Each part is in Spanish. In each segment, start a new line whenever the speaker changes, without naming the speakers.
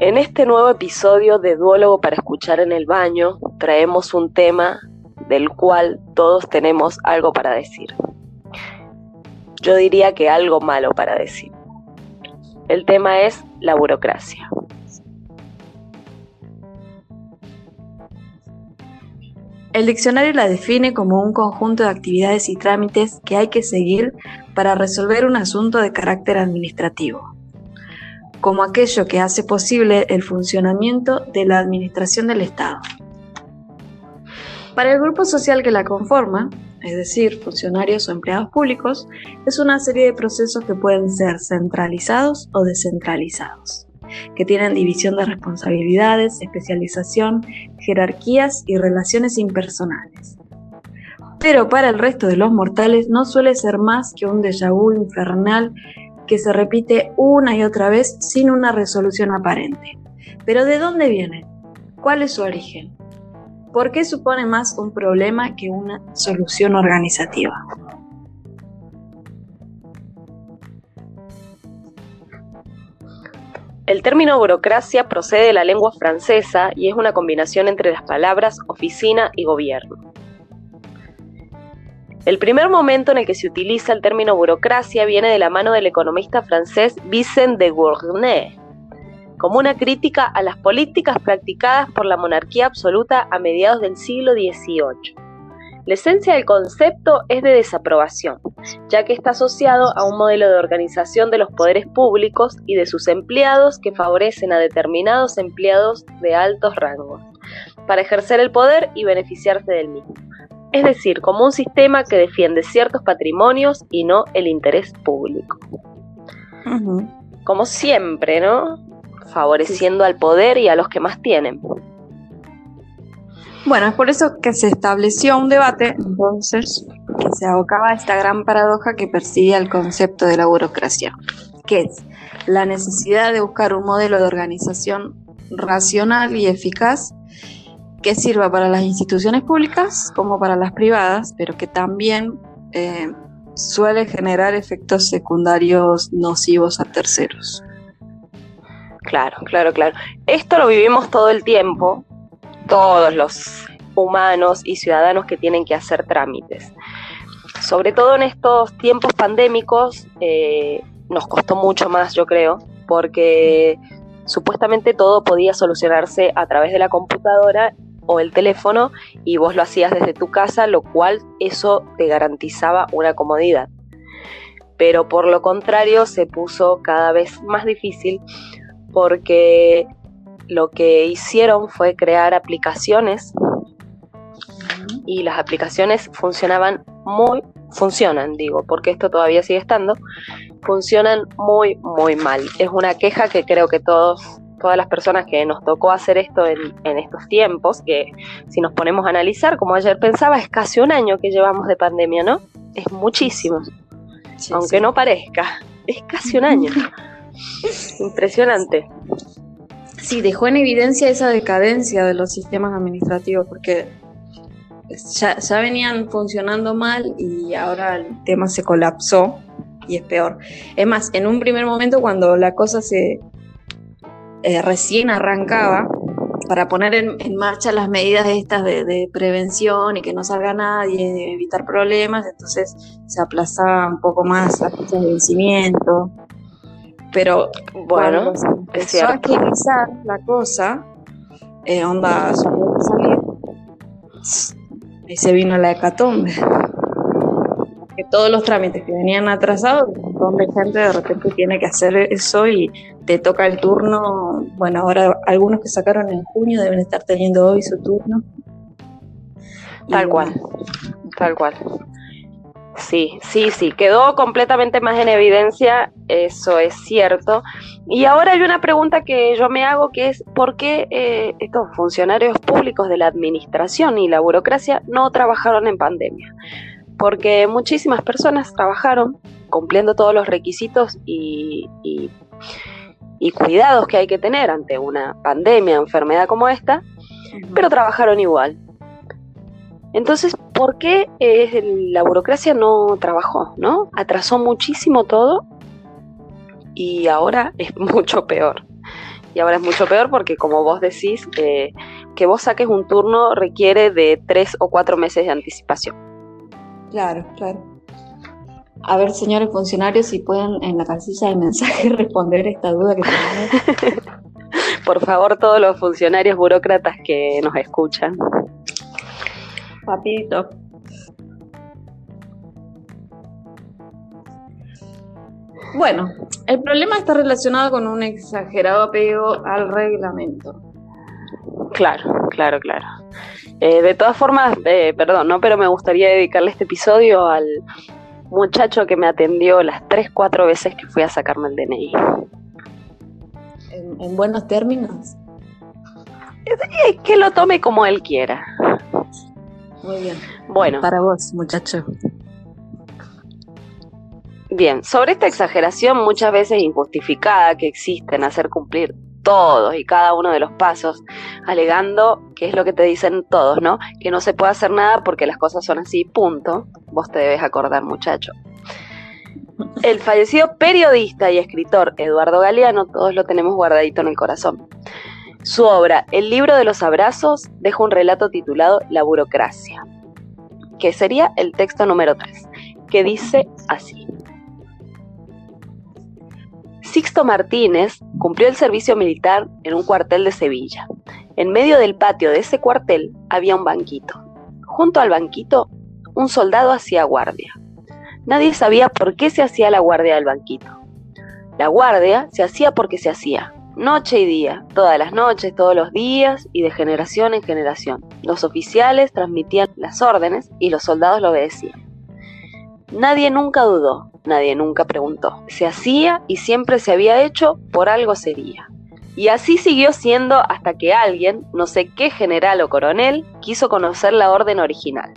En este nuevo episodio de Duólogo para escuchar en el baño traemos un tema del cual todos tenemos algo para decir. Yo diría que algo malo para decir. El tema es la burocracia.
El diccionario la define como un conjunto de actividades y trámites que hay que seguir para resolver un asunto de carácter administrativo, como aquello que hace posible el funcionamiento de la administración del Estado. Para el grupo social que la conforma, es decir, funcionarios o empleados públicos, es una serie de procesos que pueden ser centralizados o descentralizados que tienen división de responsabilidades, especialización, jerarquías y relaciones impersonales. Pero para el resto de los mortales no suele ser más que un déjà vu infernal que se repite una y otra vez sin una resolución aparente. Pero ¿de dónde viene? ¿Cuál es su origen? ¿Por qué supone más un problema que una solución organizativa?
El término burocracia procede de la lengua francesa y es una combinación entre las palabras oficina y gobierno. El primer momento en el que se utiliza el término burocracia viene de la mano del economista francés Vicent de Gournay, como una crítica a las políticas practicadas por la monarquía absoluta a mediados del siglo XVIII. La esencia del concepto es de desaprobación, ya que está asociado a un modelo de organización de los poderes públicos y de sus empleados que favorecen a determinados empleados de altos rangos, para ejercer el poder y beneficiarse del mismo. Es decir, como un sistema que defiende ciertos patrimonios y no el interés público. Como siempre, ¿no? Favoreciendo al poder y a los que más tienen.
Bueno, es por eso que se estableció un debate, entonces, que se abocaba a esta gran paradoja que persigue el concepto de la burocracia, que es la necesidad de buscar un modelo de organización racional y eficaz que sirva para las instituciones públicas como para las privadas, pero que también eh, suele generar efectos secundarios nocivos a terceros.
Claro, claro, claro. Esto lo vivimos todo el tiempo todos los humanos y ciudadanos que tienen que hacer trámites. Sobre todo en estos tiempos pandémicos eh, nos costó mucho más, yo creo, porque supuestamente todo podía solucionarse a través de la computadora o el teléfono y vos lo hacías desde tu casa, lo cual eso te garantizaba una comodidad. Pero por lo contrario se puso cada vez más difícil porque lo que hicieron fue crear aplicaciones y las aplicaciones funcionaban muy, funcionan, digo, porque esto todavía sigue estando, funcionan muy, muy mal. Es una queja que creo que todos, todas las personas que nos tocó hacer esto en, estos tiempos, que si nos ponemos a analizar, como ayer pensaba, es casi un año que llevamos de pandemia, ¿no? Es muchísimo, aunque no parezca, es casi un año. Impresionante.
Sí, dejó en evidencia esa decadencia de los sistemas administrativos, porque ya, venían funcionando mal y ahora el tema se colapsó y es peor. Es más, en un primer momento cuando la cosa se eh, recién arrancaba, para poner en, marcha las medidas estas de, prevención y que no salga nadie, evitar problemas, entonces se aplazaba un poco más la fecha de vencimiento. Pero bueno, empezó a agilizar la cosa, eh, onda salir, y se vino la hecatombe. Que todos los trámites que venían atrasados, un montón de gente de repente tiene que hacer eso y te toca el turno. Bueno, ahora algunos que sacaron en junio deben estar teniendo hoy su turno.
Tal cual, tal cual. Sí, sí, sí, quedó completamente más en evidencia, eso es cierto. Y ahora hay una pregunta que yo me hago que es ¿por qué eh, estos funcionarios públicos de la administración y la burocracia no trabajaron en pandemia? Porque muchísimas personas trabajaron cumpliendo todos los requisitos y, y cuidados que hay que tener ante una pandemia, enfermedad como esta, pero trabajaron igual. Entonces, ¿por qué eh, la burocracia no trabajó? ¿no? Atrasó muchísimo todo y ahora es mucho peor. y ahora es mucho peor porque como vos decís, eh, que vos saques un turno requiere de tres o cuatro meses de anticipación.
Claro, claro. A ver, señores funcionarios, si pueden en la casilla de mensaje responder esta duda que tenemos.
Por favor, todos los funcionarios burócratas que nos escuchan.
Papito. Bueno, el problema está relacionado con un exagerado apego al reglamento.
Claro, claro, claro. Eh, de todas formas, eh, perdón, ¿no? Pero me gustaría dedicarle este episodio al muchacho que me atendió las tres, cuatro veces que fui a sacarme el DNI.
¿En, en buenos términos?
Es que lo tome como él quiera.
Muy bien.
Bueno.
Para vos, muchacho.
Bien, sobre esta exageración muchas veces injustificada que existe en hacer cumplir todos y cada uno de los pasos, alegando que es lo que te dicen todos, ¿no? Que no se puede hacer nada porque las cosas son así, punto. Vos te debes acordar, muchacho. El fallecido periodista y escritor Eduardo Galeano, todos lo tenemos guardadito en el corazón. Su obra, El libro de los abrazos, deja un relato titulado La burocracia, que sería el texto número 3, que dice así. Sixto Martínez cumplió el servicio militar en un cuartel de Sevilla. En medio del patio de ese cuartel había un banquito. Junto al banquito, un soldado hacía guardia. Nadie sabía por qué se hacía la guardia del banquito. La guardia se hacía porque se hacía, noche y día, todas las noches, todos los días y de generación en generación. Los oficiales transmitían las órdenes y los soldados lo obedecían. Nadie nunca dudó, nadie nunca preguntó. Se hacía y siempre se había hecho, por algo sería. Y así siguió siendo hasta que alguien, no sé qué general o coronel, quiso conocer la orden original.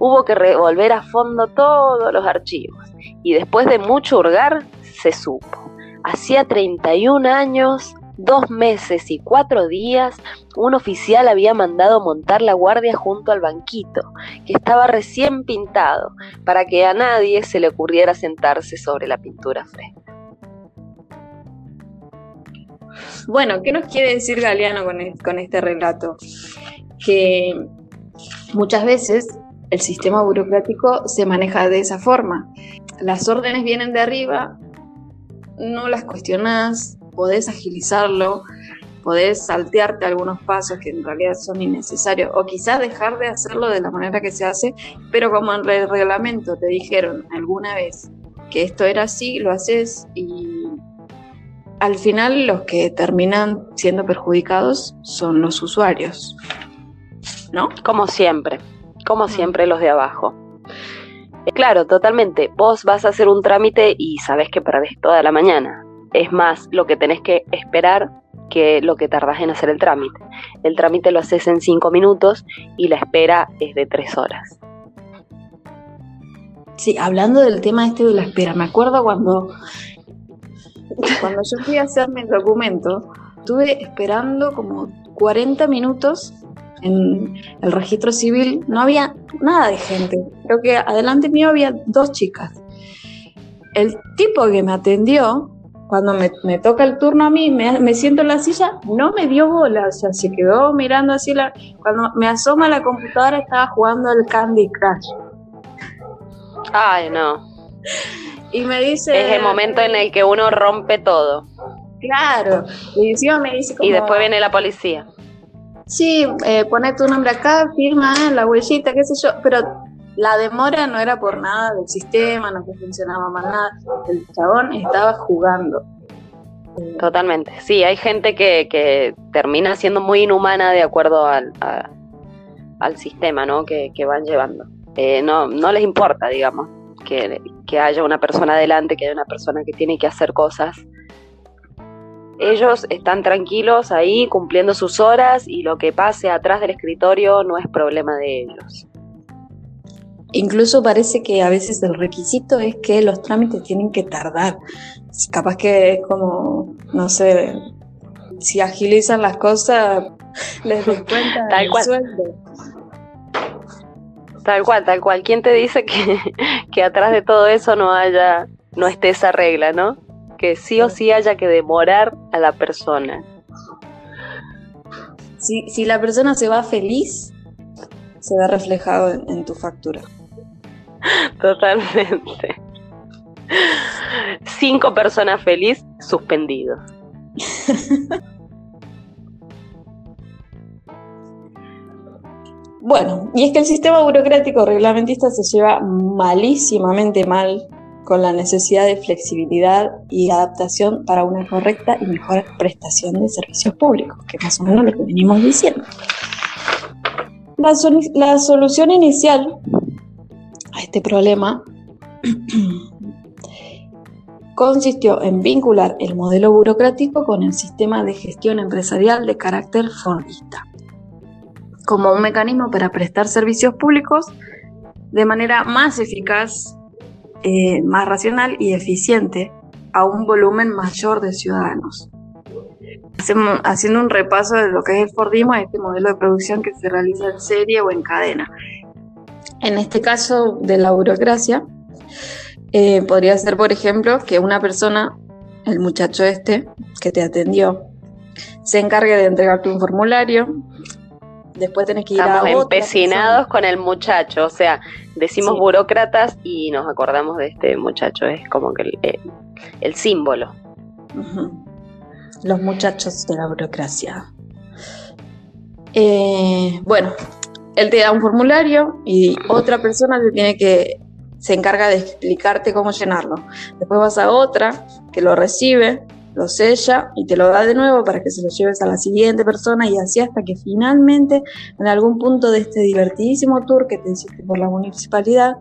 Hubo que revolver a fondo todos los archivos y después de mucho hurgar, se supo. Hacía 31 años dos meses y cuatro días, un oficial había mandado montar la guardia junto al banquito, que estaba recién pintado, para que a nadie se le ocurriera sentarse sobre la pintura fresca.
Bueno, ¿qué nos quiere decir Galeano con, este relato? Que muchas veces el sistema burocrático se maneja de esa forma. Las órdenes vienen de arriba, no las cuestionás, podés agilizarlo, podés saltearte algunos pasos que en realidad son innecesarios o quizás dejar de hacerlo de la manera que se hace, pero como en el reglamento te dijeron alguna vez que esto era así, lo haces y al final los que terminan siendo perjudicados son los usuarios, ¿no?
Como siempre, como siempre los de abajo. Eh, claro, totalmente. Vos vas a hacer un trámite y sabes que perdés toda la mañana es más lo que tenés que esperar que lo que tardás en hacer el trámite. El trámite lo haces en cinco minutos y la espera es de tres horas.
Sí, hablando del tema este de la espera, me acuerdo cuando, cuando yo fui a hacerme el documento, estuve esperando como 40 minutos en el registro civil, no había nada de gente. Creo que adelante mío había dos chicas. El tipo que me atendió cuando me, toca el turno a mí, me, siento en la silla, no me dio bola, o sea, se quedó mirando así. La, cuando me asoma la computadora, estaba jugando al Candy Crush.
Ay, no.
Y me dice.
Es el momento en el que uno rompe todo.
Claro. Y encima me dice.
y después viene la policía.
Sí, eh, pone tu nombre acá, firma la huellita, qué sé yo, pero la demora no era por nada del sistema, no funcionaba más nada. El chabón estaba jugando.
Totalmente. Sí, hay gente que, termina siendo muy inhumana de acuerdo al, sistema ¿no? que, van llevando. Eh, no, no les importa, digamos, que, que haya una persona adelante, que haya una persona que tiene que hacer cosas. Ellos están tranquilos ahí cumpliendo sus horas y lo que pase atrás del escritorio no es problema de ellos.
Incluso parece que a veces el requisito es que los trámites tienen que tardar. Capaz que es como, no sé, si agilizan las cosas, les descuentan tal el cual. sueldo.
Tal cual, tal cual. ¿Quién te dice que, que atrás de todo eso no haya, no esté esa regla, no? que sí o sí haya que demorar a la persona.
Si, si la persona se va feliz, se ve reflejado en, tu factura.
Totalmente. Cinco personas feliz, suspendido.
bueno, y es que el sistema burocrático reglamentista se lleva malísimamente mal con la necesidad de flexibilidad y adaptación para una correcta y mejor prestación de servicios públicos, que más o menos lo que venimos diciendo. La, la solución inicial este problema consistió en vincular el modelo burocrático con el sistema de gestión empresarial de carácter fordista, como un mecanismo para prestar servicios públicos de manera más eficaz eh, más racional y eficiente a un volumen mayor de ciudadanos. haciendo un repaso de lo que es el Fordismo, este modelo de producción que se realiza en serie o en cadena. En este caso de la burocracia, eh, podría ser, por ejemplo, que una persona, el muchacho este que te atendió, se encargue de entregarte un formulario, después tenés que ir
Estamos empecinados con el muchacho, o sea, decimos burócratas y nos acordamos de este muchacho, es como que el, símbolo.
Los muchachos de la burocracia. Eh, bueno, él te da un formulario y otra persona te tiene que se encarga de explicarte cómo llenarlo. Después vas a otra que lo recibe lo sella y te lo da de nuevo para que se lo lleves a la siguiente persona y así hasta que finalmente en algún punto de este divertidísimo tour que te hiciste por la municipalidad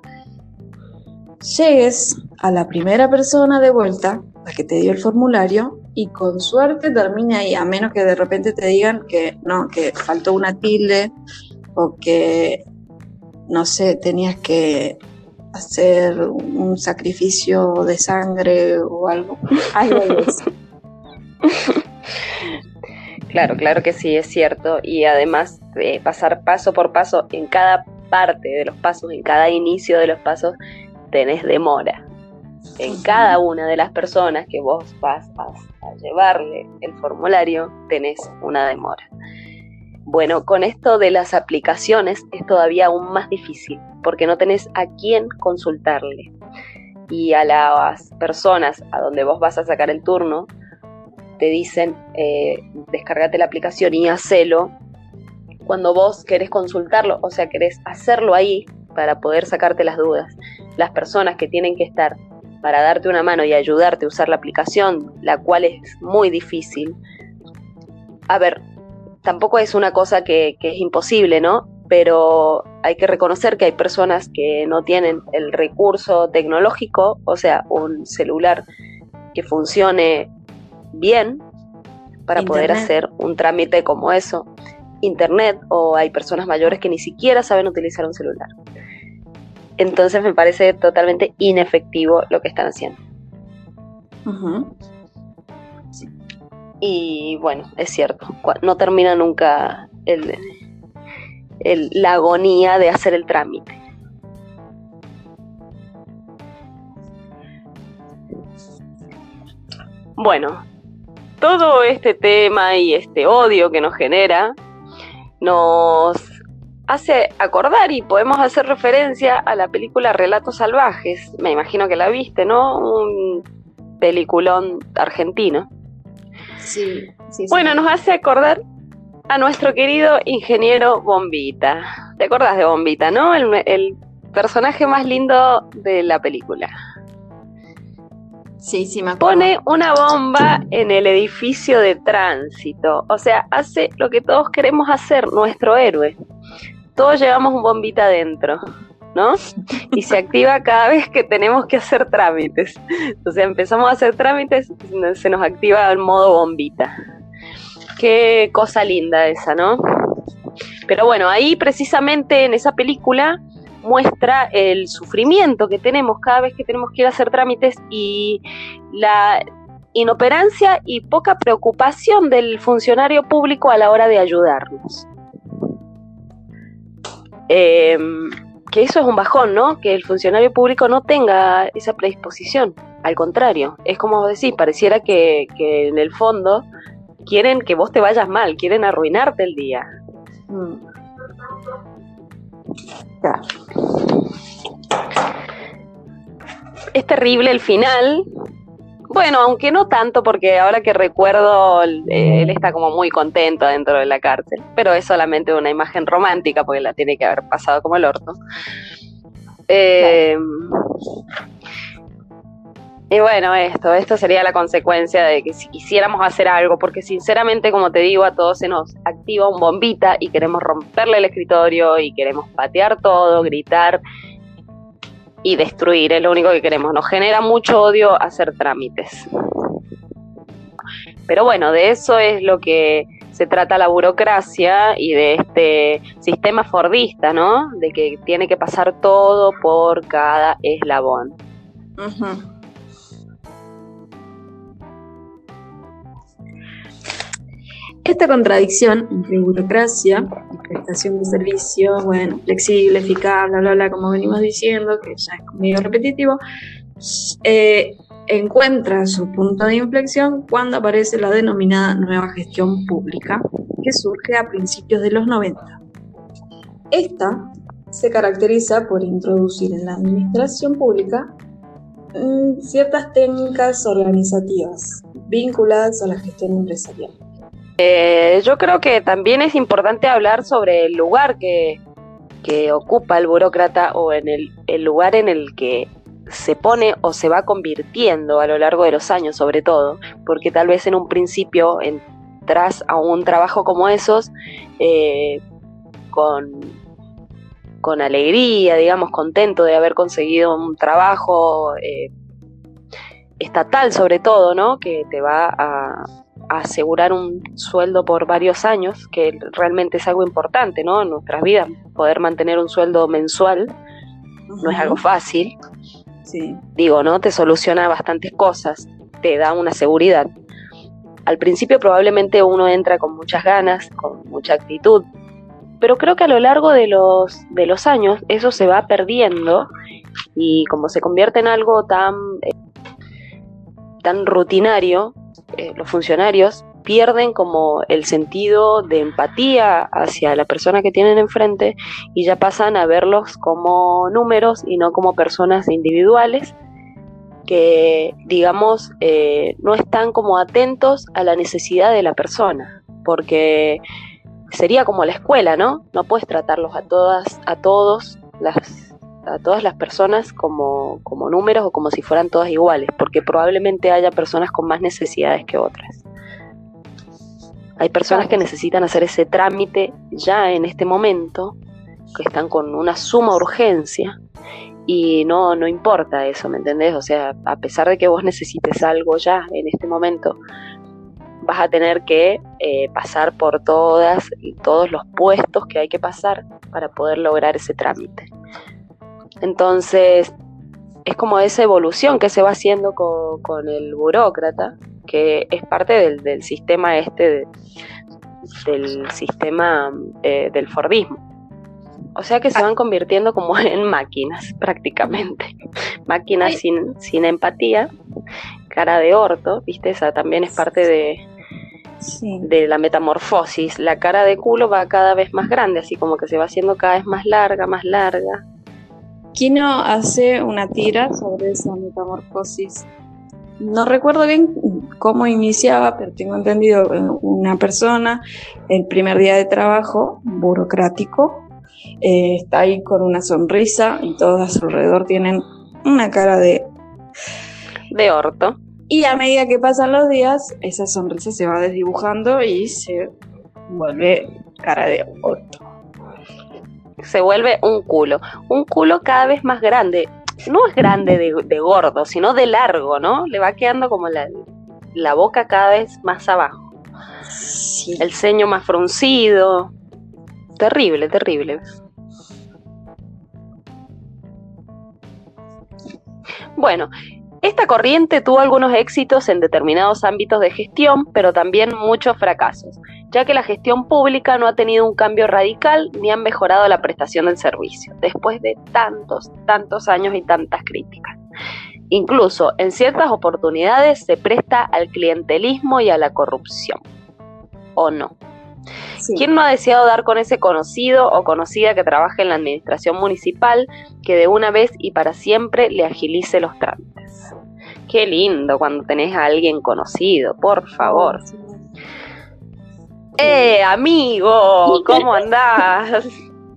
llegues a la primera persona de vuelta, la que te dio el formulario y con suerte termine ahí, a menos que de repente te digan que no, que faltó una tilde o que no sé, tenías que hacer un sacrificio de sangre o algo. Algo de eso.
Claro, claro que sí, es cierto. Y además, eh, pasar paso por paso en cada parte de los pasos, en cada inicio de los pasos, tenés demora. En cada una de las personas que vos vas a, a llevarle el formulario, tenés una demora. Bueno, con esto de las aplicaciones es todavía aún más difícil, porque no tenés a quién consultarle. Y a las personas a donde vos vas a sacar el turno, te dicen, eh, descargate la aplicación y hacelo. Cuando vos querés consultarlo, o sea, querés hacerlo ahí para poder sacarte las dudas. Las personas que tienen que estar para darte una mano y ayudarte a usar la aplicación, la cual es muy difícil. A ver, tampoco es una cosa que, es imposible, ¿no? Pero hay que reconocer que hay personas que no tienen el recurso tecnológico, o sea, un celular que funcione bien para poder hacer un trámite como eso. Internet o hay personas mayores que ni siquiera saben utilizar un celular. Entonces me parece totalmente inefectivo lo que están haciendo. Y bueno, es cierto, no termina nunca el, la agonía de hacer el trámite. Bueno, todo este tema y este odio que nos genera nos hace acordar y podemos hacer referencia a la película Relatos Salvajes. Me imagino que la viste, ¿no? Un peliculón argentino.
Sí, sí,
Bueno, nos hace acordar a nuestro querido ingeniero Bombita. ¿Te acordás de Bombita, no? El, personaje más lindo de la película.
Sí, sí, me
acuerdo. Pone una bomba en el edificio de tránsito. O sea, hace lo que todos queremos hacer, nuestro héroe. Todos llevamos un bombita adentro. ¿No? Y se activa cada vez que tenemos que hacer trámites. Sea, empezamos a hacer trámites, se nos activa el modo bombita. Qué cosa linda esa, ¿no? Pero bueno, ahí precisamente en esa película muestra el sufrimiento que tenemos cada vez que tenemos que ir a hacer trámites y la inoperancia y poca preocupación del funcionario público a la hora de ayudarnos. Eh, que eso es un bajón, ¿no? Que el funcionario público no tenga esa predisposición. Al contrario, es como decir, pareciera que, que en el fondo quieren que vos te vayas mal, quieren arruinarte el día. Mm. Es terrible el final. Bueno, aunque no tanto, porque ahora que recuerdo, él está como muy contento dentro de la cárcel, pero es solamente una imagen romántica, porque la tiene que haber pasado como el orto. Eh, y bueno, esto, esto sería la consecuencia de que si quisiéramos hacer algo, porque sinceramente, como te digo, a todos se nos activa un bombita y queremos romperle el escritorio y queremos patear todo, gritar y destruir, es lo único que queremos. Nos genera mucho odio hacer trámites. Pero bueno, de eso es lo que se trata la burocracia y de este sistema fordista, ¿no? De que tiene que pasar todo por cada eslabón.
Esta contradicción entre burocracia y prestación de servicio, bueno, flexible, eficaz, bla, bla, bla, como venimos diciendo, que ya es medio repetitivo, eh, encuentra su punto de inflexión cuando aparece la denominada nueva gestión pública, que surge a principios de los 90. Esta se caracteriza por introducir en la administración pública mm, ciertas técnicas organizativas vinculadas a la gestión empresarial.
Eh, yo creo que también es importante hablar sobre el lugar que, ocupa el burócrata o en el, lugar en el que se pone o se va convirtiendo a lo largo de los años, sobre todo, porque tal vez en un principio entras a un trabajo como esos eh, con, con alegría, digamos, contento de haber conseguido un trabajo eh, estatal sobre todo, ¿no? Que te va a, asegurar un sueldo por varios años, que realmente es algo importante, ¿no? En nuestras vidas, poder mantener un sueldo mensual no es algo fácil. Sí. Digo, ¿no? Te soluciona bastantes cosas, te da una seguridad. Al principio probablemente uno entra con muchas ganas, con mucha actitud, pero creo que a lo largo de los, de los años eso se va perdiendo y como se convierte en algo tan, eh, tan rutinario, eh, los funcionarios pierden como el sentido de empatía hacia la persona que tienen enfrente y ya pasan a verlos como números y no como personas individuales que, digamos, eh, no están como atentos a la necesidad de la persona, porque sería como la escuela, ¿no? No puedes tratarlos a todas, a todos las a todas las personas como, como números o como si fueran todas iguales, porque probablemente haya personas con más necesidades que otras. Hay personas que necesitan hacer ese trámite ya en este momento, que están con una suma urgencia y no, no importa eso, ¿me entendés? O sea, a pesar de que vos necesites algo ya en este momento, vas a tener que eh, pasar por todas, todos los puestos que hay que pasar para poder lograr ese trámite. Entonces, es como esa evolución que se va haciendo con, el burócrata, que es parte del, sistema este, del sistema eh, del Fordismo. O sea que se van convirtiendo como en máquinas prácticamente. Máquinas sin, sin empatía, cara de orto, ¿viste? Esa también es parte de, de la metamorfosis. La cara de culo va cada vez más grande, así como que se va haciendo cada vez más larga, más larga.
Kino hace una tira sobre esa metamorfosis. No recuerdo bien cómo iniciaba, pero tengo entendido eh, una persona, el primer día de trabajo, burocrático, eh, está ahí con una sonrisa y todos a su alrededor tienen una cara de...
De orto.
Y a medida que pasan los días, esa sonrisa se va desdibujando y se vuelve cara de orto
se vuelve un culo. Un culo cada vez más grande. No es grande de, gordo, sino de largo, ¿no? Le va quedando como la, la boca cada vez más abajo. El ceño más fruncido. Terrible, terrible. Bueno, Esta corriente tuvo algunos éxitos en determinados ámbitos de gestión, pero también muchos fracasos, ya que la gestión pública no ha tenido un cambio radical ni ha mejorado la prestación del servicio, después de tantos, tantos años y tantas críticas. Incluso en ciertas oportunidades se presta al clientelismo y a la corrupción. ¿O no? ¿Quién no ha deseado dar con ese conocido o conocida que trabaje en la administración municipal que de una vez y para siempre le agilice los trámites? Qué lindo cuando tenés a alguien conocido, por favor. ¡Eh, amigo! ¿Cómo andás?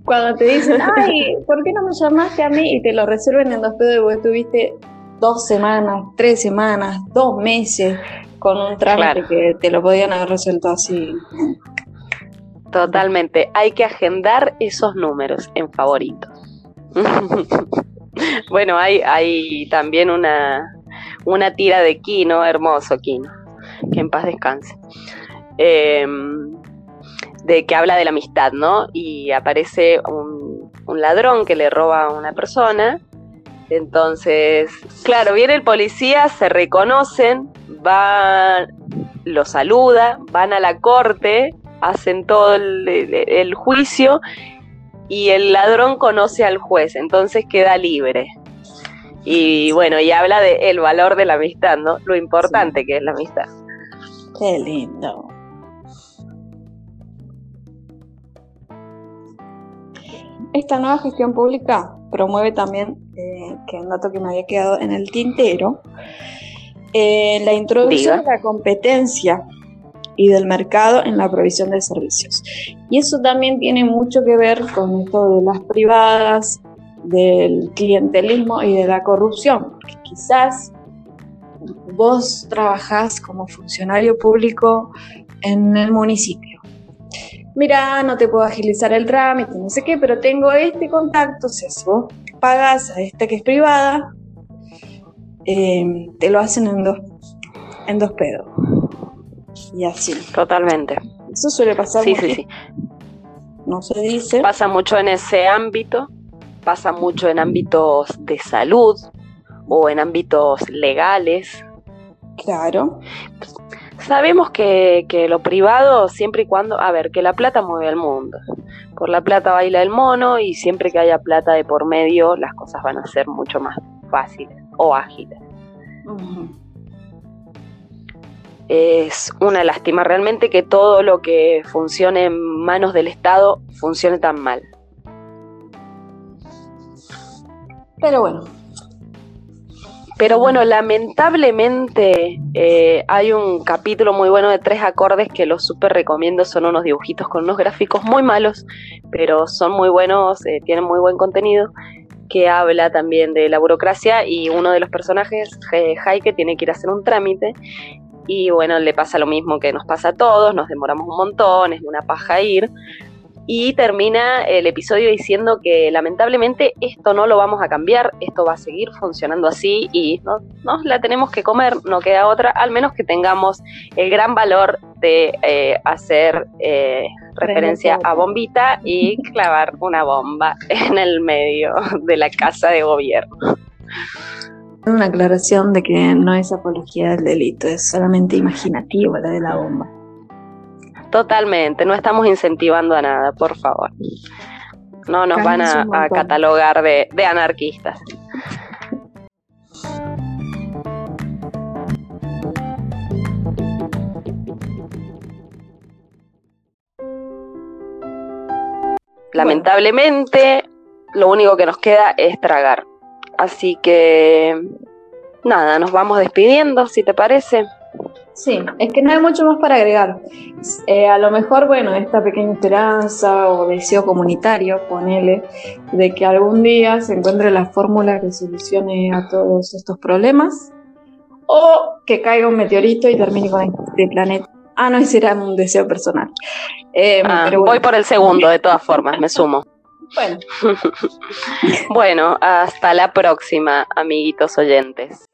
Cuando te dicen, ay, ¿por qué no me llamaste a mí? Y te lo resuelven en dos pedos y vos estuviste dos semanas, tres semanas, dos meses con un trámite que te lo podían haber resuelto así.
Totalmente. Hay que agendar esos números en favoritos. bueno, hay, hay también una, una tira de Kino, hermoso Kino, que en paz descanse. Em, de que habla de la amistad, ¿no? Y aparece un, ladrón que le roba a una persona entonces, claro, viene el policía, se reconocen, van, lo saluda, van a la corte, hacen todo el, juicio y el ladrón conoce al juez, entonces queda libre. Y bueno, y habla de el valor de la amistad, ¿no? Lo importante que es la amistad.
Qué lindo. Esta nueva gestión pública promueve también, eh, que es un dato que me había quedado en el tintero, eh, la introducción de la competencia y del mercado en la provisión de servicios. Y eso también tiene mucho que ver con esto de las privadas, del clientelismo y de la corrupción, porque quizás vos trabajás como funcionario público en el municipio mira, no te puedo agilizar el trámite, no sé qué, pero tengo este contacto, si vos pagas a esta que es privada, em, te lo hacen en dos, en dos pedos. Y así.
Totalmente.
Eso suele pasar.
Sí, sí, sí.
No se dice.
Pasa mucho en ese ámbito, pasa mucho en ámbitos de salud o en ámbitos legales.
Claro.
Sabemos que, lo privado, siempre y cuando, a ver, que la plata mueve al mundo. Por la plata baila el mono y siempre que haya plata de por medio, las cosas van a ser mucho más fáciles o ágiles. Es una lástima realmente que todo lo que funcione en manos del Estado funcione tan mal.
Pero bueno,
pero bueno, lamentablemente eh, hay un capítulo muy bueno de tres acordes que los súper recomiendo. Son unos dibujitos con unos gráficos muy malos, pero son muy buenos, eh, tienen muy buen contenido, que habla también de la burocracia y uno de los personajes, Jaike, tiene que ir a hacer un trámite. Y bueno, le pasa lo mismo que nos pasa a todos, nos demoramos un montón, es una paja ir, y termina el episodio diciendo que lamentablemente esto no lo vamos a cambiar, esto va a seguir funcionando así y no, nos la tenemos que comer, no queda otra, al menos que tengamos el gran valor de eh, hacer eh, referencia a bombita y clavar una bomba en el medio de la casa de gobierno.
Una aclaración de que no es apología del delito, es solamente imaginativo la de la bomba.
Totalmente, no estamos incentivando a nada, por favor. No nos van a, catalogar de, de anarquistas. Lamentablemente, lo único que nos queda es tragar. Así que, nada, nos vamos despidiendo, si te parece.
Sí, es que no hay mucho más para agregar. Eh, a lo mejor, bueno, esta pequeña esperanza o deseo comunitario, ponele, de que algún día se encuentre la fórmula que solucione a todos estos problemas, o que caiga un meteorito y termine con este planeta. Ah, no, ese era un deseo personal.
Em, ah, voy por el segundo, de todas formas, me sumo. Bueno. bueno, hasta la próxima, amiguitos oyentes.